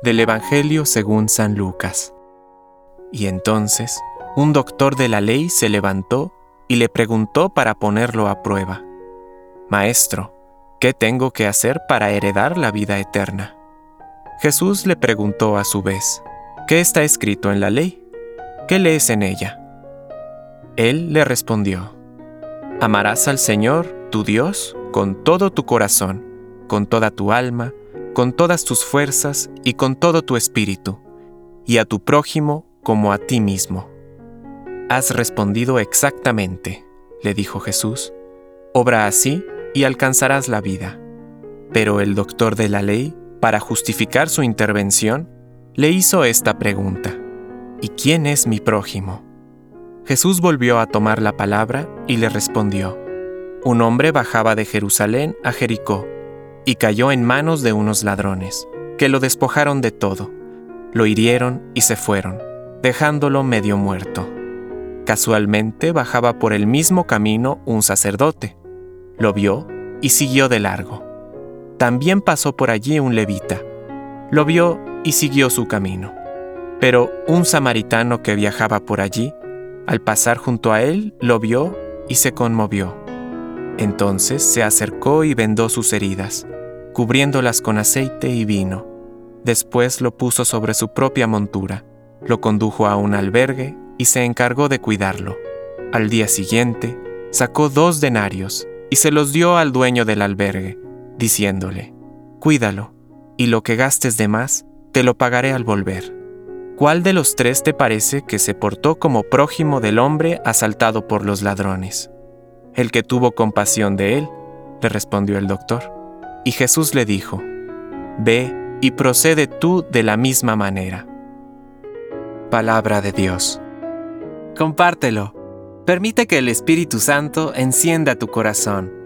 Del Evangelio según San Lucas. Y entonces, un doctor de la ley se levantó y le preguntó para ponerlo a prueba. Maestro, ¿qué tengo que hacer para heredar la vida eterna? Jesús le preguntó a su vez, ¿qué está escrito en la ley? ¿Qué lees en ella? Él le respondió, Amarás al Señor, tu Dios, con todo tu corazón, con toda tu alma, con todas tus fuerzas y con todo tu espíritu, y a tu prójimo como a ti mismo. Has respondido exactamente, le dijo Jesús. Obra así y alcanzarás la vida. Pero el doctor de la ley, para justificar su intervención, le hizo esta pregunta. ¿Y quién es mi prójimo? Jesús volvió a tomar la palabra y le respondió. Un hombre bajaba de Jerusalén a Jericó y cayó en manos de unos ladrones, que lo despojaron de todo, lo hirieron y se fueron, dejándolo medio muerto. Casualmente bajaba por el mismo camino un sacerdote. Lo vio y siguió de largo. También pasó por allí un levita. Lo vio y siguió su camino. Pero un samaritano que viajaba por allí, al pasar junto a él, lo vio y se conmovió. Entonces se acercó y vendó sus heridas, cubriéndolas con aceite y vino. Después lo puso sobre su propia montura, lo condujo a un albergue y se encargó de cuidarlo. Al día siguiente, sacó dos denarios y se los dio al dueño del albergue, diciéndole, Cuídalo, y lo que gastes de más, te lo pagaré al volver. ¿Cuál de los tres te parece que se portó como prójimo del hombre asaltado por los ladrones? El que tuvo compasión de él, le respondió el doctor. Y Jesús le dijo, Ve y procede tú de la misma manera. Palabra de Dios. Compártelo. Permite que el Espíritu Santo encienda tu corazón